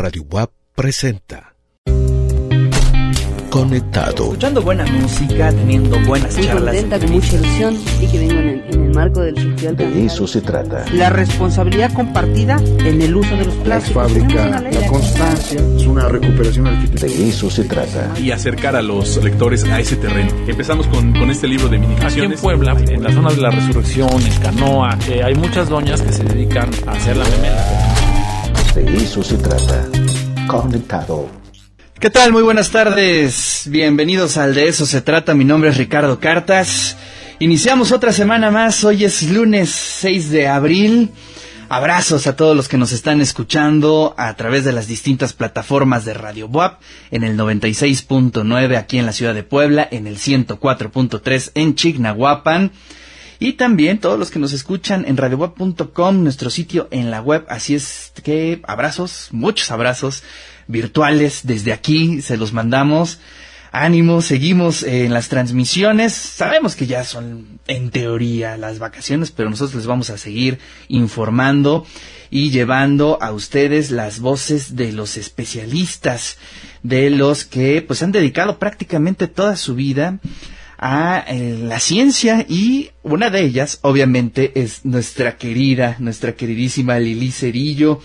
Radio WAP presenta Conectado. Escuchando buena música, teniendo buenas Muy charlas. contenta, con mucha ilusión y que vengo en el, en el marco del Festival De eso se trata. La responsabilidad compartida en el uso de los la plásticos. fábrica, la constancia, es una recuperación arquitectónica. De eso se trata. y acercar a los lectores a ese terreno. Empezamos con, con este libro de Aquí en minificaciones. Puebla, en la zona de la Resurrección, en Canoa, eh, hay muchas doñas que se dedican a hacer la memela. De eso se trata. Conectado. ¿Qué tal? Muy buenas tardes. Bienvenidos al De eso se trata. Mi nombre es Ricardo Cartas. Iniciamos otra semana más. Hoy es lunes 6 de abril. Abrazos a todos los que nos están escuchando a través de las distintas plataformas de Radio WAP en el 96.9 aquí en la ciudad de Puebla, en el 104.3 en Chignahuapan. Y también todos los que nos escuchan en radioweb.com, nuestro sitio en la web. Así es que abrazos, muchos abrazos virtuales desde aquí, se los mandamos. Ánimo, seguimos en las transmisiones. Sabemos que ya son en teoría las vacaciones, pero nosotros les vamos a seguir informando y llevando a ustedes las voces de los especialistas, de los que pues han dedicado prácticamente toda su vida a eh, la ciencia y una de ellas obviamente es nuestra querida, nuestra queridísima Lili Cerillo,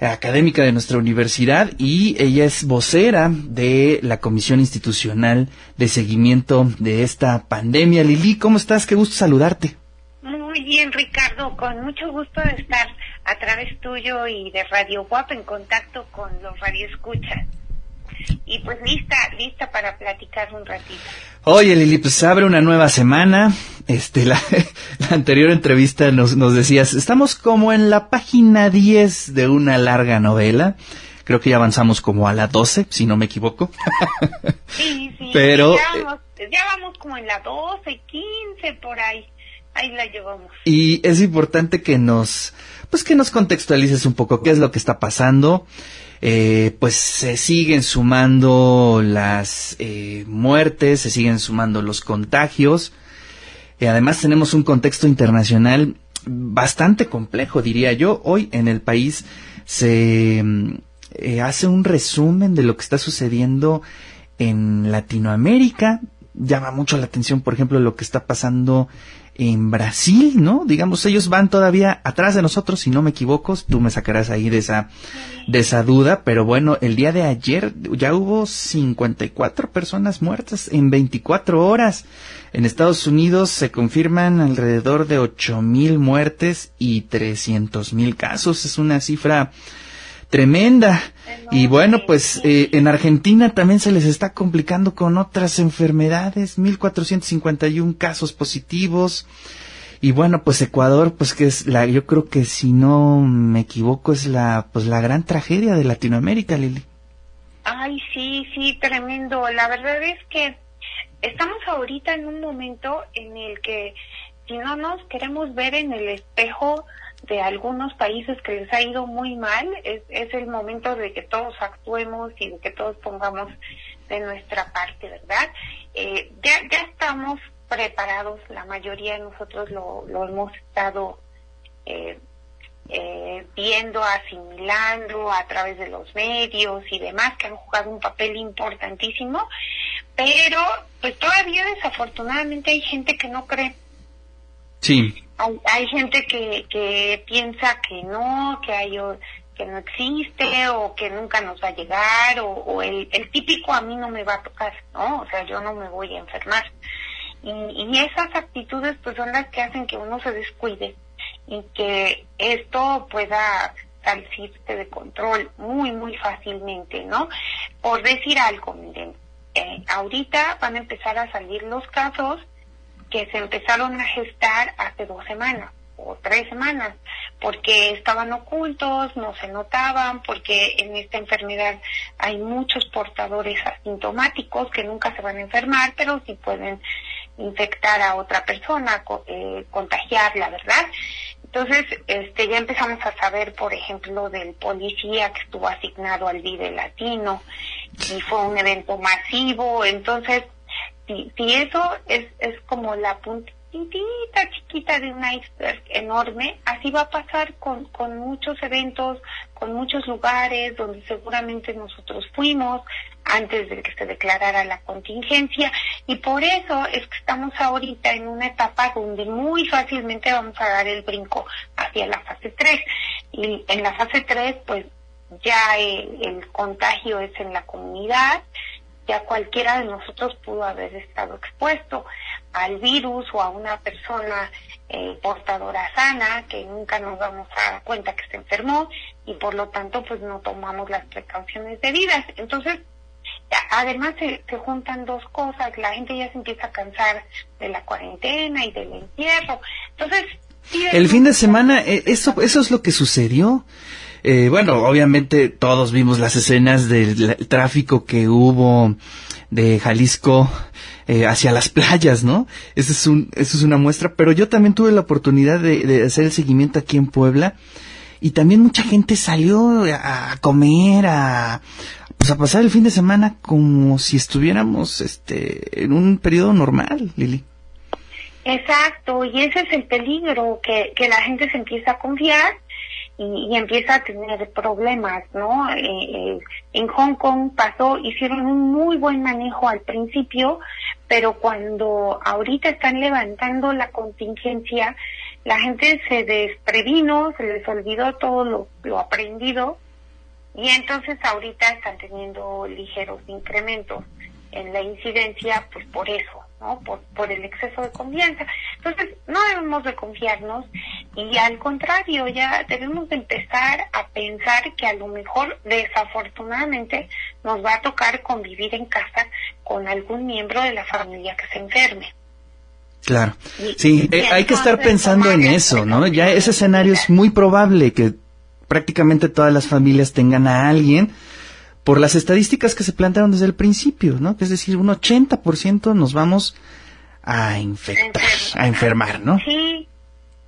académica de nuestra universidad y ella es vocera de la Comisión Institucional de Seguimiento de esta pandemia. Lili, ¿cómo estás? Qué gusto saludarte. Muy bien, Ricardo, con mucho gusto de estar a través tuyo y de Radio WAP en contacto con los radioescuchas. Y pues lista, lista para platicar un ratito. Oye, Lili, pues se abre una nueva semana. Este, la, la anterior entrevista nos, nos decías, estamos como en la página 10 de una larga novela. Creo que ya avanzamos como a la 12, si no me equivoco. Sí, sí, Pero, ya, vamos, ya vamos como en la 12, 15, por ahí. Ahí la llevamos. Y es importante que nos, pues que nos contextualices un poco qué es lo que está pasando. Eh, pues se siguen sumando las eh, muertes, se siguen sumando los contagios. Y además tenemos un contexto internacional bastante complejo, diría yo. Hoy en el país se mm, eh, hace un resumen de lo que está sucediendo en Latinoamérica. Llama mucho la atención, por ejemplo, lo que está pasando Brasil, ¿no? Digamos, ellos van todavía atrás de nosotros, si no me equivoco, tú me sacarás ahí de esa, de esa duda, pero bueno, el día de ayer ya hubo 54 personas muertas en 24 horas. En Estados Unidos se confirman alrededor de 8 mil muertes y 300 mil casos. Es una cifra tremenda. Y bueno, pues eh, en Argentina también se les está complicando con otras enfermedades, 1451 casos positivos. Y bueno, pues Ecuador, pues que es la, yo creo que si no me equivoco es la, pues la gran tragedia de Latinoamérica, Lili. Ay, sí, sí, tremendo. La verdad es que estamos ahorita en un momento en el que si no nos queremos ver en el espejo de algunos países que les ha ido muy mal, es, es el momento de que todos actuemos y de que todos pongamos de nuestra parte, ¿verdad? Eh, ya, ya estamos preparados, la mayoría de nosotros lo, hemos estado eh, eh, viendo, asimilando a través de los medios y demás que han jugado un papel importantísimo, pero pues todavía desafortunadamente hay gente que no cree. Sí. Hay, gente que, que piensa que no, que hay que no existe o que nunca nos va a llegar o, o el, el típico a mí no me va a tocar, ¿no? O sea, yo no me voy a enfermar. Y, y esas actitudes pues son las que hacen que uno se descuide y que esto pueda salirse de control muy, muy fácilmente, ¿no? Por decir algo, miren, eh, ahorita van a empezar a salir los casos que se empezaron a gestar hace dos semanas o tres semanas, porque estaban ocultos, no se notaban, porque en esta enfermedad hay muchos portadores asintomáticos que nunca se van a enfermar, pero sí pueden infectar a otra persona, eh, contagiarla, ¿verdad? Entonces, este, ya empezamos a saber, por ejemplo, del policía que estuvo asignado al Vive Latino y fue un evento masivo. Entonces, si, eso es, es como la puntita chiquita de un iceberg enorme. Así va a pasar con, con muchos eventos, con muchos lugares donde seguramente nosotros fuimos antes de que se declarara la contingencia y por eso es que estamos ahorita en una etapa donde muy fácilmente vamos a dar el brinco hacia la fase 3 y en la fase 3 pues ya el contagio es en la comunidad, ya cualquiera de nosotros pudo haber estado expuesto al virus o a una persona eh, portadora sana que nunca nos damos a dar cuenta que se enfermó y por lo tanto pues no tomamos las precauciones debidas. Entonces, además se, se juntan dos cosas, la gente ya se empieza a cansar de la cuarentena y del encierro. Entonces, sí El fin de semana, eh, eso, eso es lo que sucedió. Eh, bueno, obviamente todos vimos las escenas del tráfico que hubo de Jalisco eh, hacia las playas, ¿no? Eso es, un, eso es una muestra, pero yo también tuve la oportunidad de, hacer el seguimiento aquí en Puebla y también mucha gente salió a, a comer, a, pues a pasar el fin de semana como si estuviéramos este, en un periodo normal, Lili. Exacto, y ese es el peligro, que, que la gente se empieza a confiar y, y empieza a tener problemas, ¿no? Eh, eh, en Hong Kong pasó, hicieron un muy buen manejo al principio, pero cuando ahorita están levantando la contingencia, la gente se desprevino, se les olvidó todo lo, lo aprendido y entonces ahorita están teniendo ligeros incrementos en la incidencia, pues por eso, ¿no? Por, por el exceso de confianza. Entonces, no debemos de confiarnos y al contrario, ya debemos de empezar a pensar que a lo mejor, desafortunadamente, nos va a tocar convivir en casa con algún miembro de la familia que se enferme. Claro. Y- Sí, y eh, hay que estar pensando en eso, ¿no? Ya ese escenario es muy probable que prácticamente todas las familias tengan a alguien por las estadísticas que se plantearon desde el principio, ¿no? Que es decir, un 80% nos vamos a infectar, a enfermar, ¿no? Sí,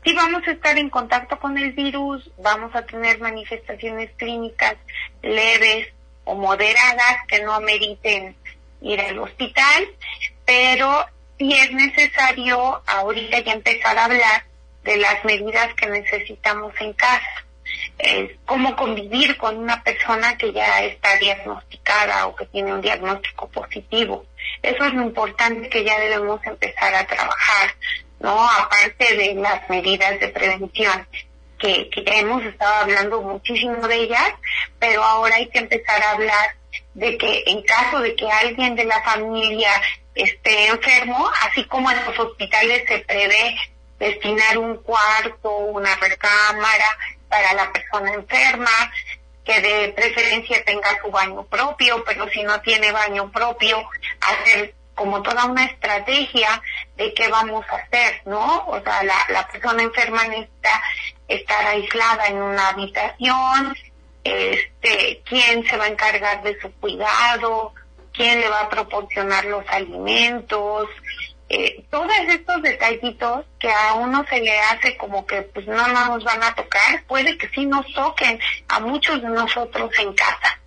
sí vamos a estar en contacto con el virus, vamos a tener manifestaciones clínicas leves o moderadas que no ameriten ir al hospital, pero sí es necesario ahorita ya empezar a hablar de las medidas que necesitamos en casa. Eh, cómo convivir con una persona que ya está diagnosticada o que tiene un diagnóstico positivo. Eso es lo importante que ya debemos empezar a trabajar, ¿no? Aparte de las medidas de prevención, que, hemos estado hablando muchísimo de ellas, pero ahora hay que empezar a hablar de que en caso de que alguien de la familia esté enfermo, así como en los hospitales se prevé destinar un cuarto, una recámara para la persona enferma, que de preferencia tenga su baño propio, pero si no tiene baño propio, hacer como toda una estrategia de qué vamos a hacer, ¿no? O sea, la, persona enferma necesita estar aislada en una habitación, este, quién se va a encargar de su cuidado, quién le va a proporcionar los alimentos, todos estos detallitos que a uno se le hace como que pues no nos van a tocar, puede que sí nos toquen a muchos de nosotros en casa.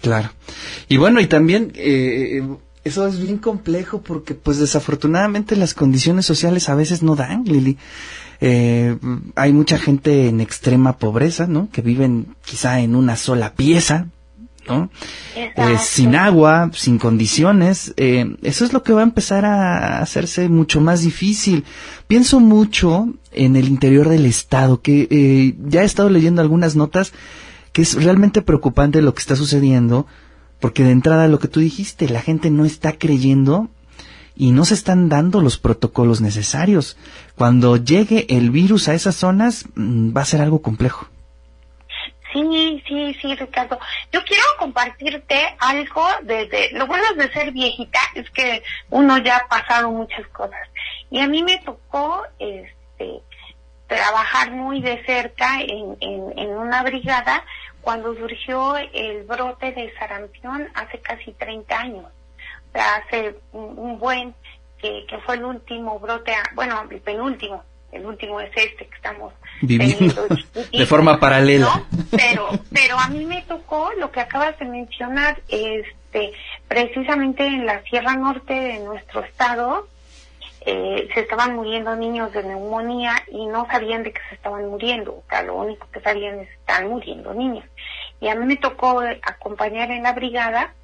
Claro. Y bueno, y también eh, eso es bien complejo porque pues desafortunadamente las condiciones sociales a veces no dan, Lili. Eh, hay mucha gente en extrema pobreza, ¿no? Que viven quizá en una sola pieza, ¿no? Eh, sin agua, sin condiciones. Eh, eso es lo que va a empezar a hacerse mucho más difícil. Pienso mucho en el interior del Estado, que eh, ya he estado leyendo algunas notas que es realmente preocupante lo que está sucediendo, porque de entrada lo que tú dijiste, la gente no está creyendo y no se están dando los protocolos necesarios. Cuando llegue el virus a esas zonas, mm, va a ser algo complejo. Sí, sí, sí, Ricardo. Yo quiero compartirte algo de, de- lo bueno de ser viejita es que uno ya ha pasado muchas cosas. Y a mí me tocó este trabajar muy de cerca en, en, una brigada cuando surgió el brote de sarampión hace casi 30 años. O sea, hace un, un buen que, que fue el último brote, bueno, el penúltimo, el último es este que estamos Viviendo teniendo de forma paralela. ¿no? Pero, pero a mí me tocó lo que acabas de mencionar, este, precisamente en la Sierra Norte de nuestro estado, eh, se estaban muriendo niños de neumonía y no sabían de qué se estaban muriendo. O sea, lo único que sabían es que estaban muriendo niños. Y a mí me tocó acompañar en la brigada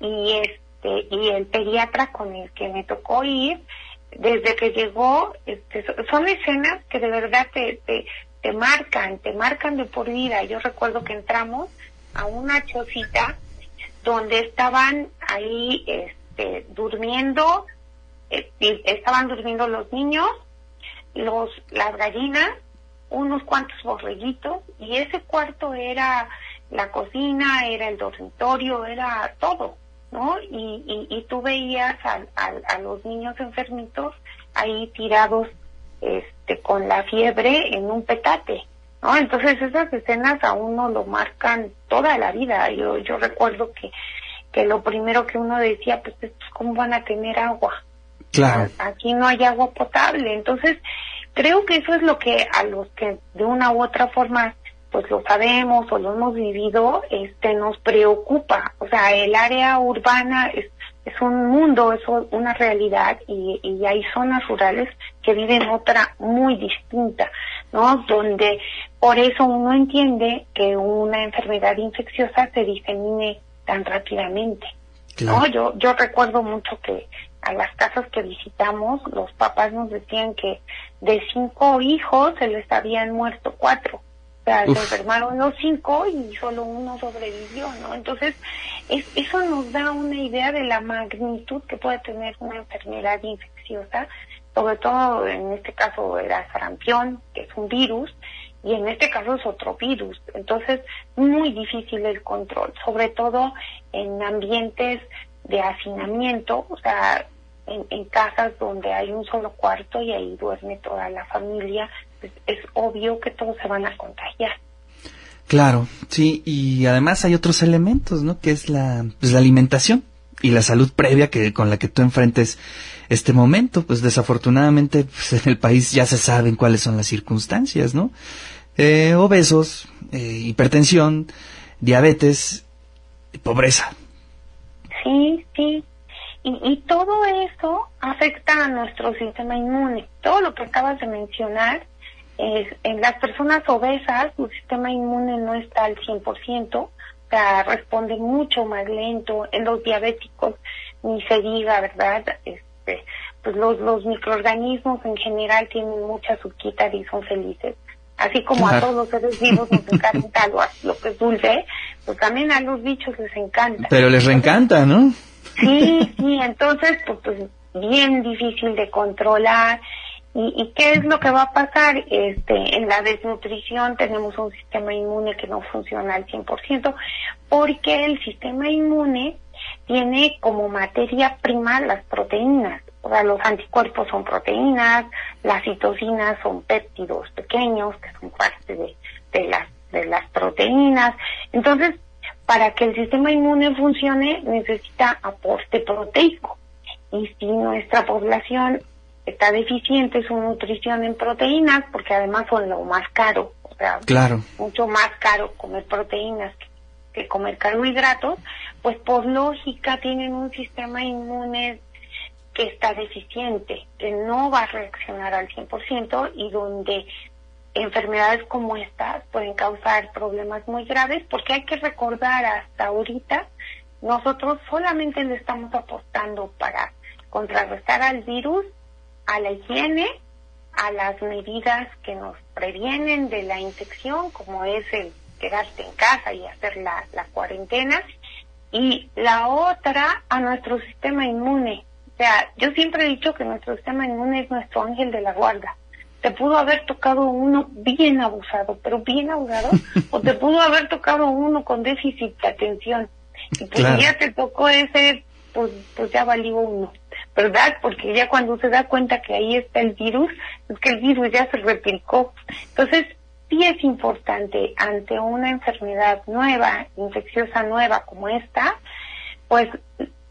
y este y el pediatra con el que me tocó ir desde que llegó este, son escenas que de verdad te, te, te marcan, te marcan de por vida. Yo recuerdo que entramos a una chocita donde estaban ahí este, durmiendo, eh, estaban durmiendo los niños, los las gallinas, unos cuantos borreguitos y ese cuarto era la cocina, era el dormitorio, era todo, ¿no? Y, y, y tú veías a, a, a los niños enfermitos ahí tirados este, con la fiebre en un petate, ¿no? Entonces esas escenas a uno lo marcan toda la vida. Yo, yo recuerdo que, que lo primero que uno decía, pues, ¿cómo van a tener agua? Claro. Aquí no hay agua potable. Entonces, creo que eso es lo que a los que de una u otra forma pues lo sabemos o lo hemos vivido, este nos preocupa. O sea, el área urbana es, es un mundo, es una realidad y, y hay zonas rurales que viven otra muy distinta, ¿no? Donde por eso uno entiende que una enfermedad infecciosa se disemine tan rápidamente. Claro. ¿no? Yo, yo recuerdo mucho que a las casas que visitamos, los papás nos decían que de cinco hijos se les habían muerto cuatro. Sea, Uf. se enfermaron los cinco y solo uno sobrevivió, ¿no? Entonces, es, eso nos da una idea de la magnitud que puede tener una enfermedad infecciosa, sobre todo en este caso era sarampión, que es un virus, y en este caso es otro virus. Entonces, muy difícil el control, sobre todo en ambientes de hacinamiento, o sea, en, en casas donde hay un solo cuarto y ahí duerme toda la familia, pues es obvio que todos se van a contagiar. Claro, sí, y además hay otros elementos, ¿no? Que es la, pues, la alimentación y la salud previa que con la que tú enfrentes este momento. Pues desafortunadamente pues, en el país ya se saben cuáles son las circunstancias, ¿no? Eh, obesos, eh, hipertensión, diabetes, pobreza. Sí, sí. Y, y todo eso afecta a nuestro sistema inmune. Todo lo que acabas de mencionar, es, en las personas obesas, su sistema inmune no está al 100%, o sea, responde mucho más lento. En los diabéticos, ni se diga, ¿verdad? Este, pues los, los microorganismos en general tienen mucha azúcar y son felices. Así como a todos los seres vivos nos encanta lo, lo que es dulce, pues también a los bichos les encanta. Pero les reencanta, ¿no? Sí, sí, entonces, pues, pues bien difícil de controlar. ¿Y, ¿Y qué es lo que va a pasar? Este, en la desnutrición tenemos un sistema inmune que no funciona al 100%, porque el sistema inmune tiene como materia prima las proteínas. O sea, los anticuerpos son proteínas, las citocinas son péptidos pequeños que son parte de, de las de las proteínas. Entonces, para que el sistema inmune funcione necesita aporte proteico. Y si nuestra población está deficiente su nutrición en proteínas, porque además son lo más caro, o sea, Claro. mucho más caro comer proteínas que, que comer carbohidratos, pues por lógica tienen un sistema inmune que está deficiente, que no va a reaccionar al 100% y donde enfermedades como estas pueden causar problemas muy graves porque hay que recordar hasta ahorita nosotros solamente le estamos apostando para contrarrestar al virus, a la higiene, a las medidas que nos previenen de la infección, como es el quedarte en casa y hacer la, la cuarentena, y la otra a nuestro sistema inmune. O sea, yo siempre he dicho que nuestro sistema inmune es nuestro ángel de la guarda. Te pudo haber tocado uno bien abusado, pero bien abusado, o te pudo haber tocado uno con déficit de atención. Y pues Claro. ya te tocó ese, pues, pues ya valió uno, ¿verdad? Porque ya cuando se da cuenta que ahí está el virus, es que el virus ya se replicó. Entonces, sí es importante ante una enfermedad nueva, infecciosa nueva como esta, pues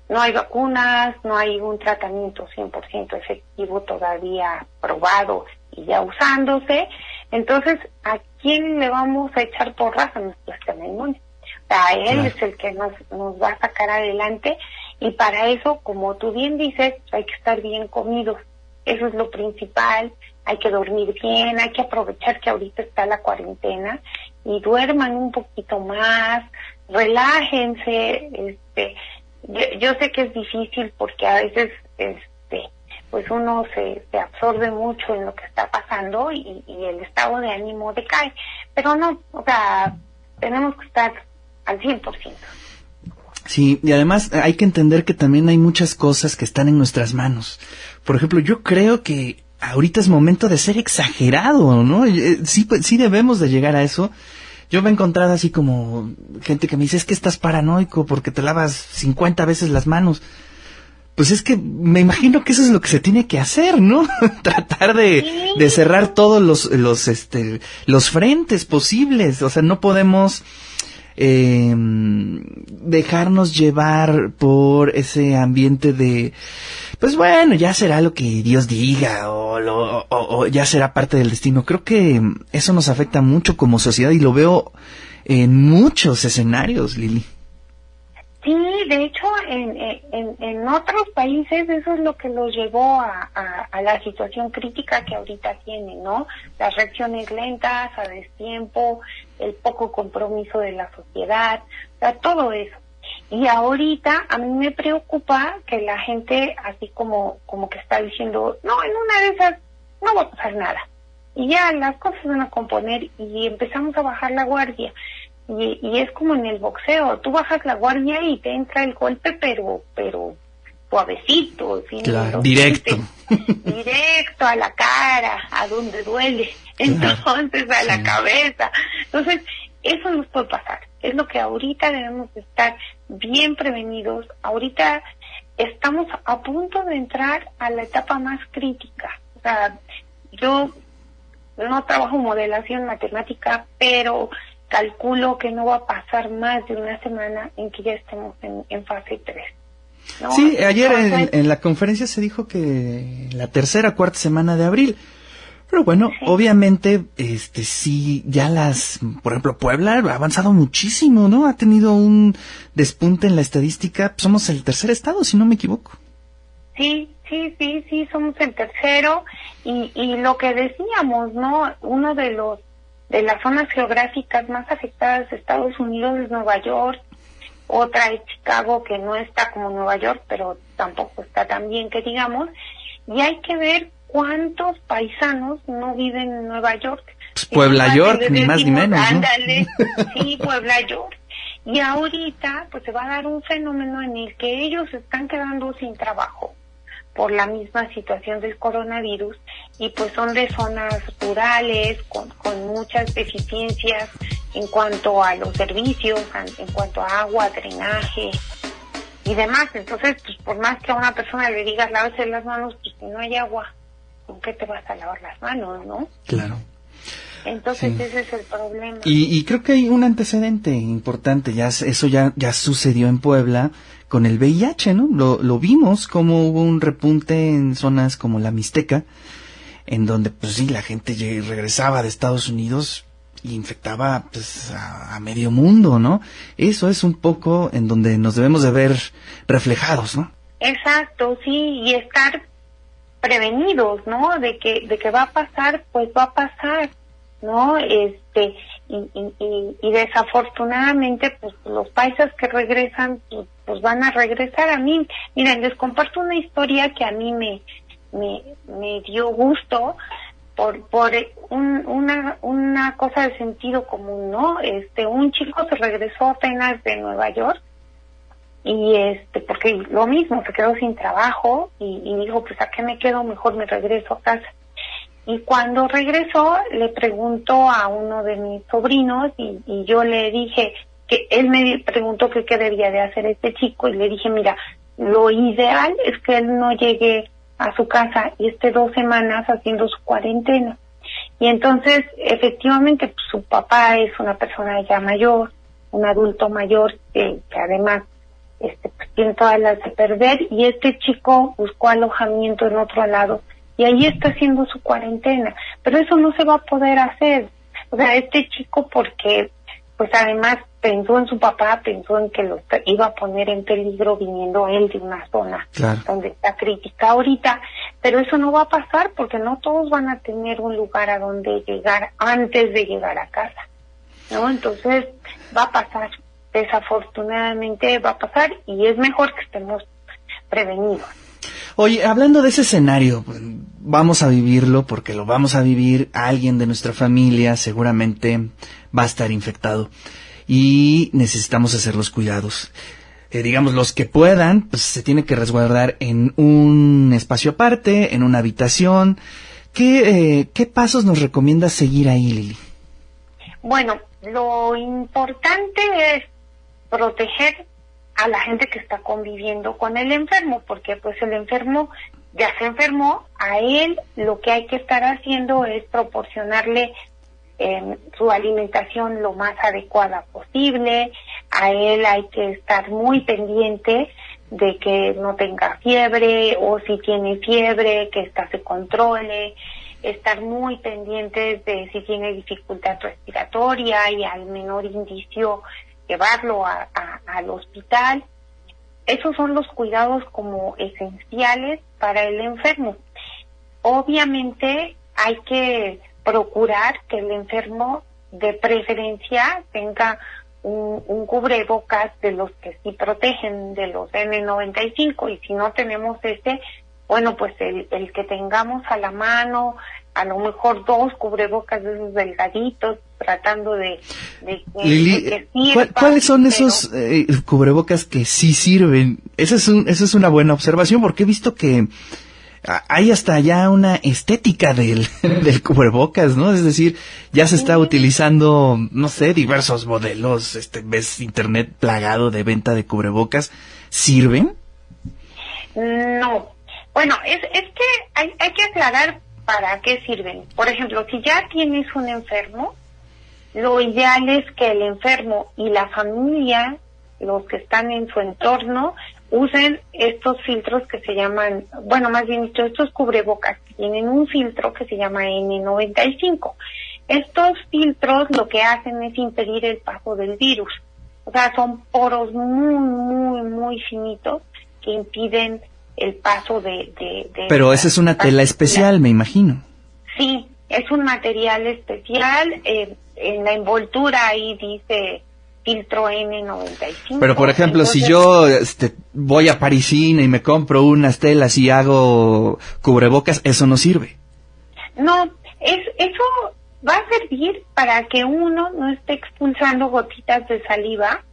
no hay vacunas, no hay un tratamiento 100% efectivo todavía probado y ya usándose. Entonces, ¿a quién le vamos a echar porras a nuestro sistema inmune? O sea, él Claro. es el que nos, nos va a sacar adelante y para eso, como tú bien dices, hay que estar bien comidos. eso es lo principal, hay que dormir bien, hay que aprovechar que ahorita está la cuarentena y duerman un poquito más, relájense, este, yo, yo sé que es difícil porque a veces, este, pues uno se, se absorbe mucho en lo que está pasando y, y el estado de ánimo decae, pero no, o sea, tenemos que estar al 100%. Sí, y además hay que entender que también hay muchas cosas que están en nuestras manos. Por ejemplo, yo creo que ahorita es momento de ser exagerado, ¿no? Eh, Sí, pues, sí debemos de llegar a eso. Yo me he encontrado así como gente que me dice, es que estás paranoico porque te lavas 50 veces las manos. Pues es que me imagino que eso es lo que se tiene que hacer, ¿no? Tratar de, de cerrar todos los, los, este, los frentes posibles. O sea, no podemos eh, dejarnos llevar por ese ambiente de, pues bueno, ya será lo que Dios diga o, lo, o, o ya será parte del destino. Creo que eso nos afecta mucho como sociedad y lo veo en muchos escenarios, Lili. Sí, de hecho, en, en, en otros países eso es lo que los llevó a, a, la situación crítica que ahorita tienen, ¿no? Las reacciones lentas, a destiempo, el poco compromiso de la sociedad, o sea, todo eso. Y ahorita a mí me preocupa que la gente así como, como que está diciendo, no, en una de esas no va a pasar nada. Y ya las cosas van a componer y empezamos a bajar la guardia. Y, y, es como en el boxeo, tú bajas la guardia y te entra el golpe, pero, pero suavecito, sin claro, directo. directo a la cara, a donde duele, entonces a la cabeza. Entonces, eso nos puede pasar. Es lo que ahorita debemos estar bien prevenidos. Ahorita estamos a punto de entrar a la etapa más crítica. O sea, yo no trabajo modelación matemática, pero calculo que no va a pasar más de una semana en que ya estemos en, en fase 3. ¿no? Sí, ayer en, en, la conferencia se dijo que la tercera, cuarta semana de abril. Pero bueno, sí. obviamente, este sí, ya las, por ejemplo, Puebla ha avanzado muchísimo, ¿no? Ha tenido un despunte en la estadística. Somos el tercer estado, si no me equivoco. Sí, sí, sí, sí, somos el tercero. Y, y lo que decíamos, ¿no? Uno de los de las zonas geográficas más afectadas de Estados Unidos es Nueva York, otra es Chicago que no está como Nueva York, pero tampoco está tan bien que digamos, y hay que ver cuántos paisanos no viven en Nueva York. Pues Puebla York, ni más ni menos. Ándale, ¿no? sí, Puebla York. Y ahorita pues se va a dar un fenómeno en el que ellos están quedando sin trabajo por la misma situación del coronavirus y pues son de zonas rurales con, con muchas deficiencias en cuanto a los servicios, en cuanto a agua, drenaje y demás. Entonces, pues por más que a una persona le digas lávese las manos, pues si no hay agua, ¿con qué te vas a lavar las manos, no? Claro. Entonces sí. ese es el problema. Y, y, creo que hay un antecedente importante, ya eso ya, ya sucedió en Puebla con el VIH, ¿no? Lo, lo vimos como hubo un repunte en zonas como la Mixteca, en donde pues sí, la gente regresaba de Estados Unidos y infectaba pues a, a, medio mundo, ¿no? Eso es un poco en donde nos debemos de ver reflejados, ¿no? Exacto, sí, y estar prevenidos, ¿no? De que, de que va a pasar, pues va a pasar. ¿No? Este, y, y, y, desafortunadamente, pues los paisas que regresan, pues, pues, van a regresar a mí. Miren, les comparto una historia que a mí me, me, me dio gusto por, por un, una, una cosa de sentido común, ¿no? Este, un chico se regresó apenas de Nueva York y este, porque lo mismo, se quedó sin trabajo y, y dijo, pues a qué me quedo, mejor me regreso a casa y cuando regresó, le preguntó a uno de mis sobrinos y, yo le dije que él me preguntó que qué debía de hacer este chico y le dije, mira, lo ideal es que él no llegue a su casa y esté dos semanas haciendo su cuarentena. Y entonces, efectivamente, pues, su papá es una persona ya mayor, un adulto mayor que, que además este, pues, tiene todas las de perder y este chico buscó alojamiento en otro lado y ahí está haciendo su cuarentena, pero eso no se va a poder hacer. O sea, este chico porque pues además pensó en su papá, pensó en que lo iba a poner en peligro viniendo él de una zona Claro. donde está crítica ahorita, pero eso no va a pasar porque no todos van a tener un lugar a donde llegar antes de llegar a casa, ¿no? Entonces va a pasar, desafortunadamente va a pasar y es mejor que estemos prevenidos. Oye, hablando de ese escenario, pues, vamos a vivirlo porque lo vamos a vivir. Alguien de nuestra familia seguramente va a estar infectado y necesitamos hacer los cuidados. Eh, digamos, los que puedan, pues se tiene que resguardar en un espacio aparte, en una habitación. ¿Qué, eh, qué pasos nos recomiendas seguir ahí, Lili? Bueno, lo importante es proteger a la gente que está conviviendo con el enfermo, porque pues el enfermo ya se enfermó, a él lo que hay que estar haciendo es proporcionarle eh, su alimentación lo más adecuada posible, a él hay que estar muy pendiente de que no tenga fiebre o si tiene fiebre, que ésta se controle, estar muy pendientes de si tiene dificultad respiratoria y al menor indicio llevarlo a- al hospital. Esos son los cuidados como esenciales para el enfermo. Obviamente hay que procurar que el enfermo de preferencia tenga un, un cubrebocas de los que sí protegen, de los N95, y si no tenemos este, bueno, pues el, el que tengamos a la mano, a lo mejor dos cubrebocas de esos delgaditos, tratando de, de que, Lili, de que ¿cuál- sirva, ¿cuáles son pero- esos eh, cubrebocas que sí sirven? Esa es, un, esa es una buena observación porque he visto que hay hasta ya una estética del, del cubrebocas, ¿no? Es decir, ya se está utilizando, no sé, diversos modelos, este, ves internet plagado de venta de cubrebocas. ¿Sirven? No. Bueno, es, es que hay, hay que aclarar para qué sirven. Por ejemplo, si ya tienes un enfermo, lo ideal es que el enfermo y la familia, los que están en su entorno, usen estos filtros que se llaman, bueno, más bien dicho, estos cubrebocas tienen un filtro que se llama N95. Estos filtros lo que hacen es impedir el paso del virus. O sea, son poros muy, muy, muy finitos que impiden el paso de... de, de Pero esa es una tela especial, me imagino. Sí, es un material especial. eh, en la envoltura ahí dice filtro N95. Pero por ejemplo, si yo este, voy a Parisina y me compro unas telas y hago cubrebocas, eso no sirve. No, es, eso va a servir para que uno no esté expulsando gotitas de saliva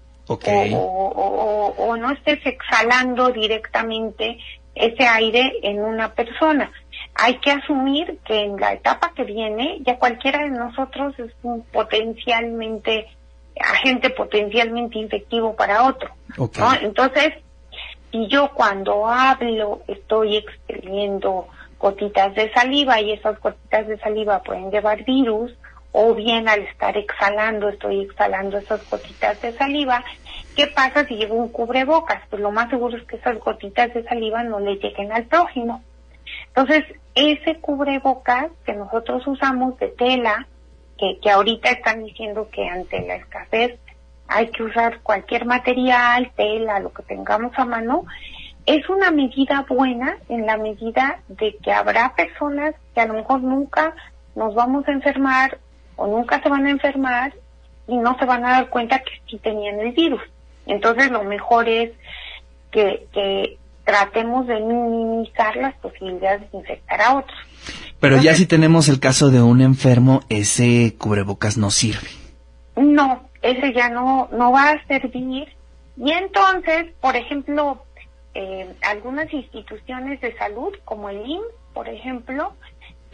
O, o- o- o no estés exhalando directamente ese aire en una persona. Hay que asumir que en la etapa que viene ya cualquiera de nosotros es un potencialmente agente potencialmente infectivo para otro. Ok. ¿no? Entonces, si yo cuando hablo estoy expeliendo gotitas de saliva y esas gotitas de saliva pueden llevar virus, o bien al estar exhalando estoy exhalando esas gotitas de saliva, ¿qué pasa si llevo un cubrebocas? Pues lo más seguro es que esas gotitas de saliva no le lleguen al prójimo. Entonces, ese cubrebocas que nosotros usamos de tela, que, que ahorita están diciendo que ante la escasez hay que usar cualquier material, tela, lo que tengamos a mano, es una medida buena en la medida de que habrá personas que a lo mejor nunca nos vamos a enfermar o nunca se van a enfermar y no se van a dar cuenta que sí tenían el virus. Entonces lo mejor es que, que tratemos de minimizar las posibilidades de infectar a otros. Pero ya si tenemos el caso de un enfermo, ese cubrebocas no sirve. No, ese ya no, no va a servir. Y entonces, por ejemplo, eh, algunas instituciones de salud, como el IMSS, por ejemplo,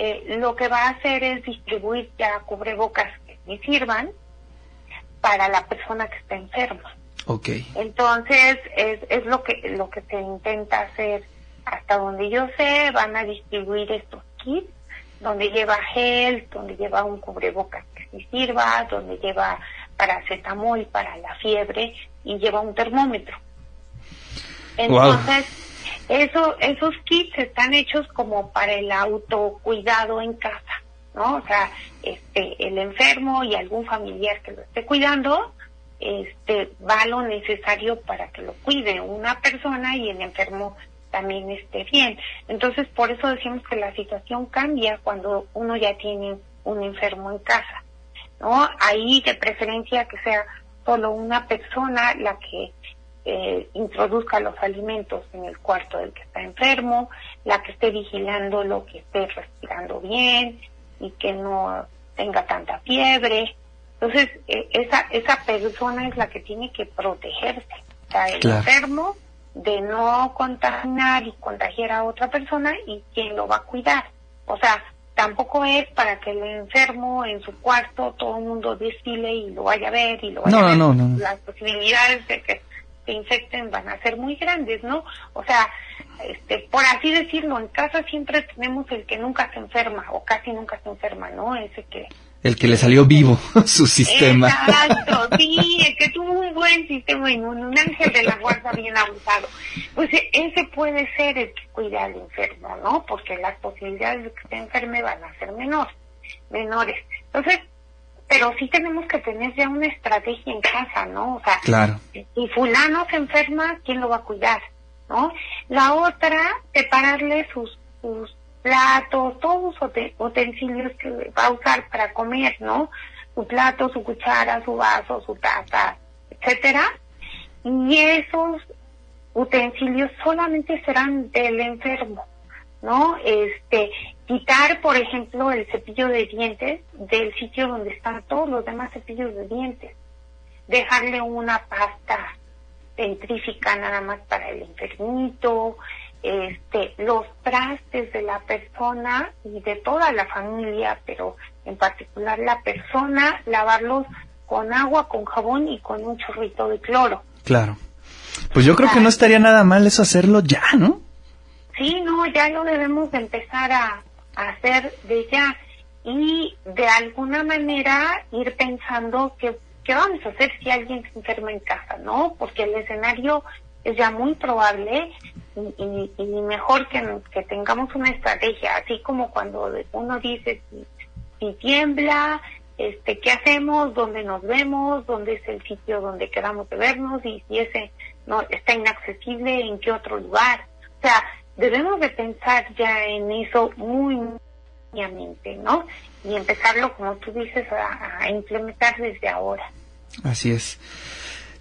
eh, lo que va a hacer es distribuir ya cubrebocas que sí sirvan para la persona que está enferma. Ok. Entonces, es, es lo que lo que se intenta hacer. Hasta donde yo sé, van a distribuir estos kits, donde lleva gel, donde lleva un cubrebocas que sí sirva, donde lleva paracetamol para la fiebre y lleva un termómetro. Entonces, eso, esos kits están hechos como para el autocuidado en casa. ¿no? O sea, este, el enfermo y algún familiar que lo esté cuidando, este, va lo necesario para que lo cuide una persona y el enfermo también esté bien. Entonces, por eso decimos que la situación cambia cuando uno ya tiene un enfermo en casa, ¿no? Ahí de preferencia que sea solo una persona la que eh, introduzca los alimentos en el cuarto del que está enfermo, la que esté vigilando lo que esté respirando bien y que no tenga tanta fiebre. Entonces, eh, esa, esa persona es la que tiene que protegerse. O sea, el enfermo de no contaminar y contagiar a otra persona y quién lo va a cuidar. O sea, tampoco es para que el enfermo en su cuarto todo el mundo desfile y lo vaya a ver y lo vaya a ver. No, no. Las posibilidades de que se infecten van a ser muy grandes, ¿no? O sea, este, por así decirlo, en casa siempre tenemos el que nunca se enferma o casi nunca se enferma, ¿no? Ese que el que le salió vivo su sistema. Exacto, sí, el que tuvo un buen sistema inmune, un ángel de la guarda bien abusado. Pues e, ese puede ser el que cuida al enfermo, ¿no? Porque las posibilidades de que se enferme van a ser menores, menores. Entonces, pero sí tenemos que tener ya una estrategia en casa, ¿no? O sea, claro. si fulano se enferma, ¿quién lo va a cuidar? ¿No? La otra, separarle sus, sus platos, todos los utensilios que va a usar para comer, ¿no? Su plato, su cuchara, su vaso, su taza, etcétera. Y esos utensilios solamente serán del enfermo, ¿no? Este, quitar, por ejemplo, el cepillo de dientes del sitio donde están todos los demás cepillos de dientes. Dejarle una pasta centrífica nada más para el enfermito, este, los trastes de la persona y de toda la familia, pero en particular la persona, lavarlos con agua, con jabón y con un chorrito de cloro. Claro. Pues yo creo que no estaría nada mal eso hacerlo ya, ¿no? Sí, no, ya lo debemos de empezar a hacer de ya y de alguna manera ir pensando que qué vamos a hacer si alguien se enferma en casa, ¿no? Porque el escenario es ya muy probable y, mejor que, que, tengamos una estrategia, así como cuando uno dice si, si, tiembla, este, qué hacemos, dónde nos vemos, dónde es el sitio donde queramos de vernos y si ese no está inaccesible, en qué otro lugar. O sea, debemos de pensar ya en eso muy, muy ¿no? Y empezarlo, como tú dices, a, a implementar desde ahora. Así es.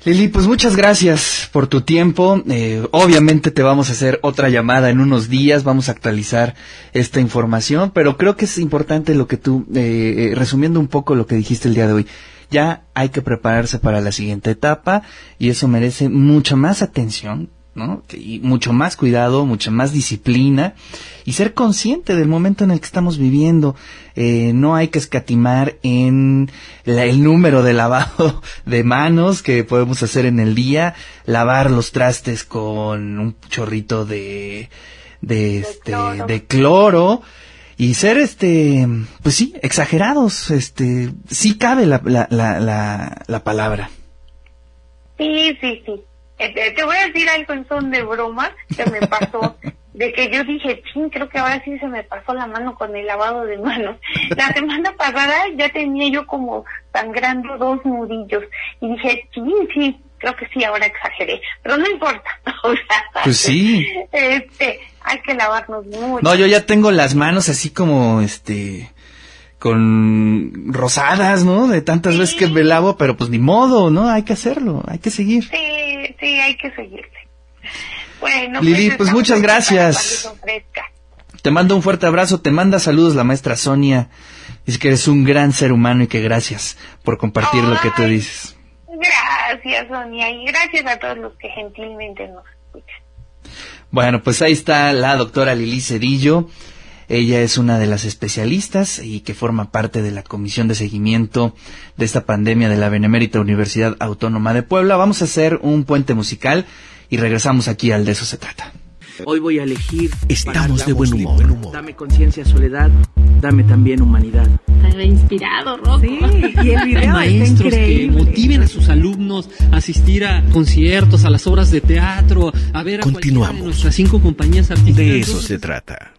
Lili, pues muchas gracias por tu tiempo. Eh, obviamente te vamos a hacer otra llamada en unos días, vamos a actualizar esta información, pero creo que es importante lo que tú, eh, eh, resumiendo un poco lo que dijiste el día de hoy, ya hay que prepararse para la siguiente etapa y eso merece mucha más atención, y mucho más cuidado, mucha más disciplina y ser consciente del momento en el que estamos viviendo. Eh, no hay que escatimar en el número de lavado de manos que podemos hacer en el día, lavar los trastes con un chorrito de, de este, de cloro y ser este pues sí exagerados este sí cabe la la la, la palabra. Sí sí sí este, te voy a decir algo en son de broma que me pasó, de que yo dije, ching, creo que ahora sí se me pasó la mano con el lavado de manos. La semana pasada ya tenía yo como sangrando dos nudillos y dije, sí, sí, creo que sí, ahora exageré, pero no importa. pues sí. Este, hay que lavarnos mucho. No, yo ya tengo las manos así como, este, con rosadas, ¿no? De tantas veces que me lavo, pero pues ni modo, ¿no? Hay que hacerlo, hay que seguir. Sí, sí, hay que seguirse. Bueno, Lili, pues, pues muchas gracias. Te mando un fuerte abrazo, te manda saludos la maestra Sonia. Dice que eres un gran ser humano y que gracias por compartir lo que tú dices. Gracias, Sonia, y gracias a todos los que gentilmente nos escuchan. Bueno, pues ahí está la doctora Lili Cedillo. Ella es una de las especialistas y que forma parte de la comisión de seguimiento de esta pandemia de la Benemérita Universidad Autónoma de Puebla. Vamos a hacer un puente musical y regresamos aquí al de eso se trata. Hoy voy a elegir. Estamos de buen humor. Dame conciencia, soledad. Dame también humanidad. Te inspirado, Rocco. Sí, y el video Maestros que motiven a sus alumnos a asistir a conciertos, a las obras de teatro, a ver a Continuamos. de nuestras cinco compañías artísticas. De eso se trata.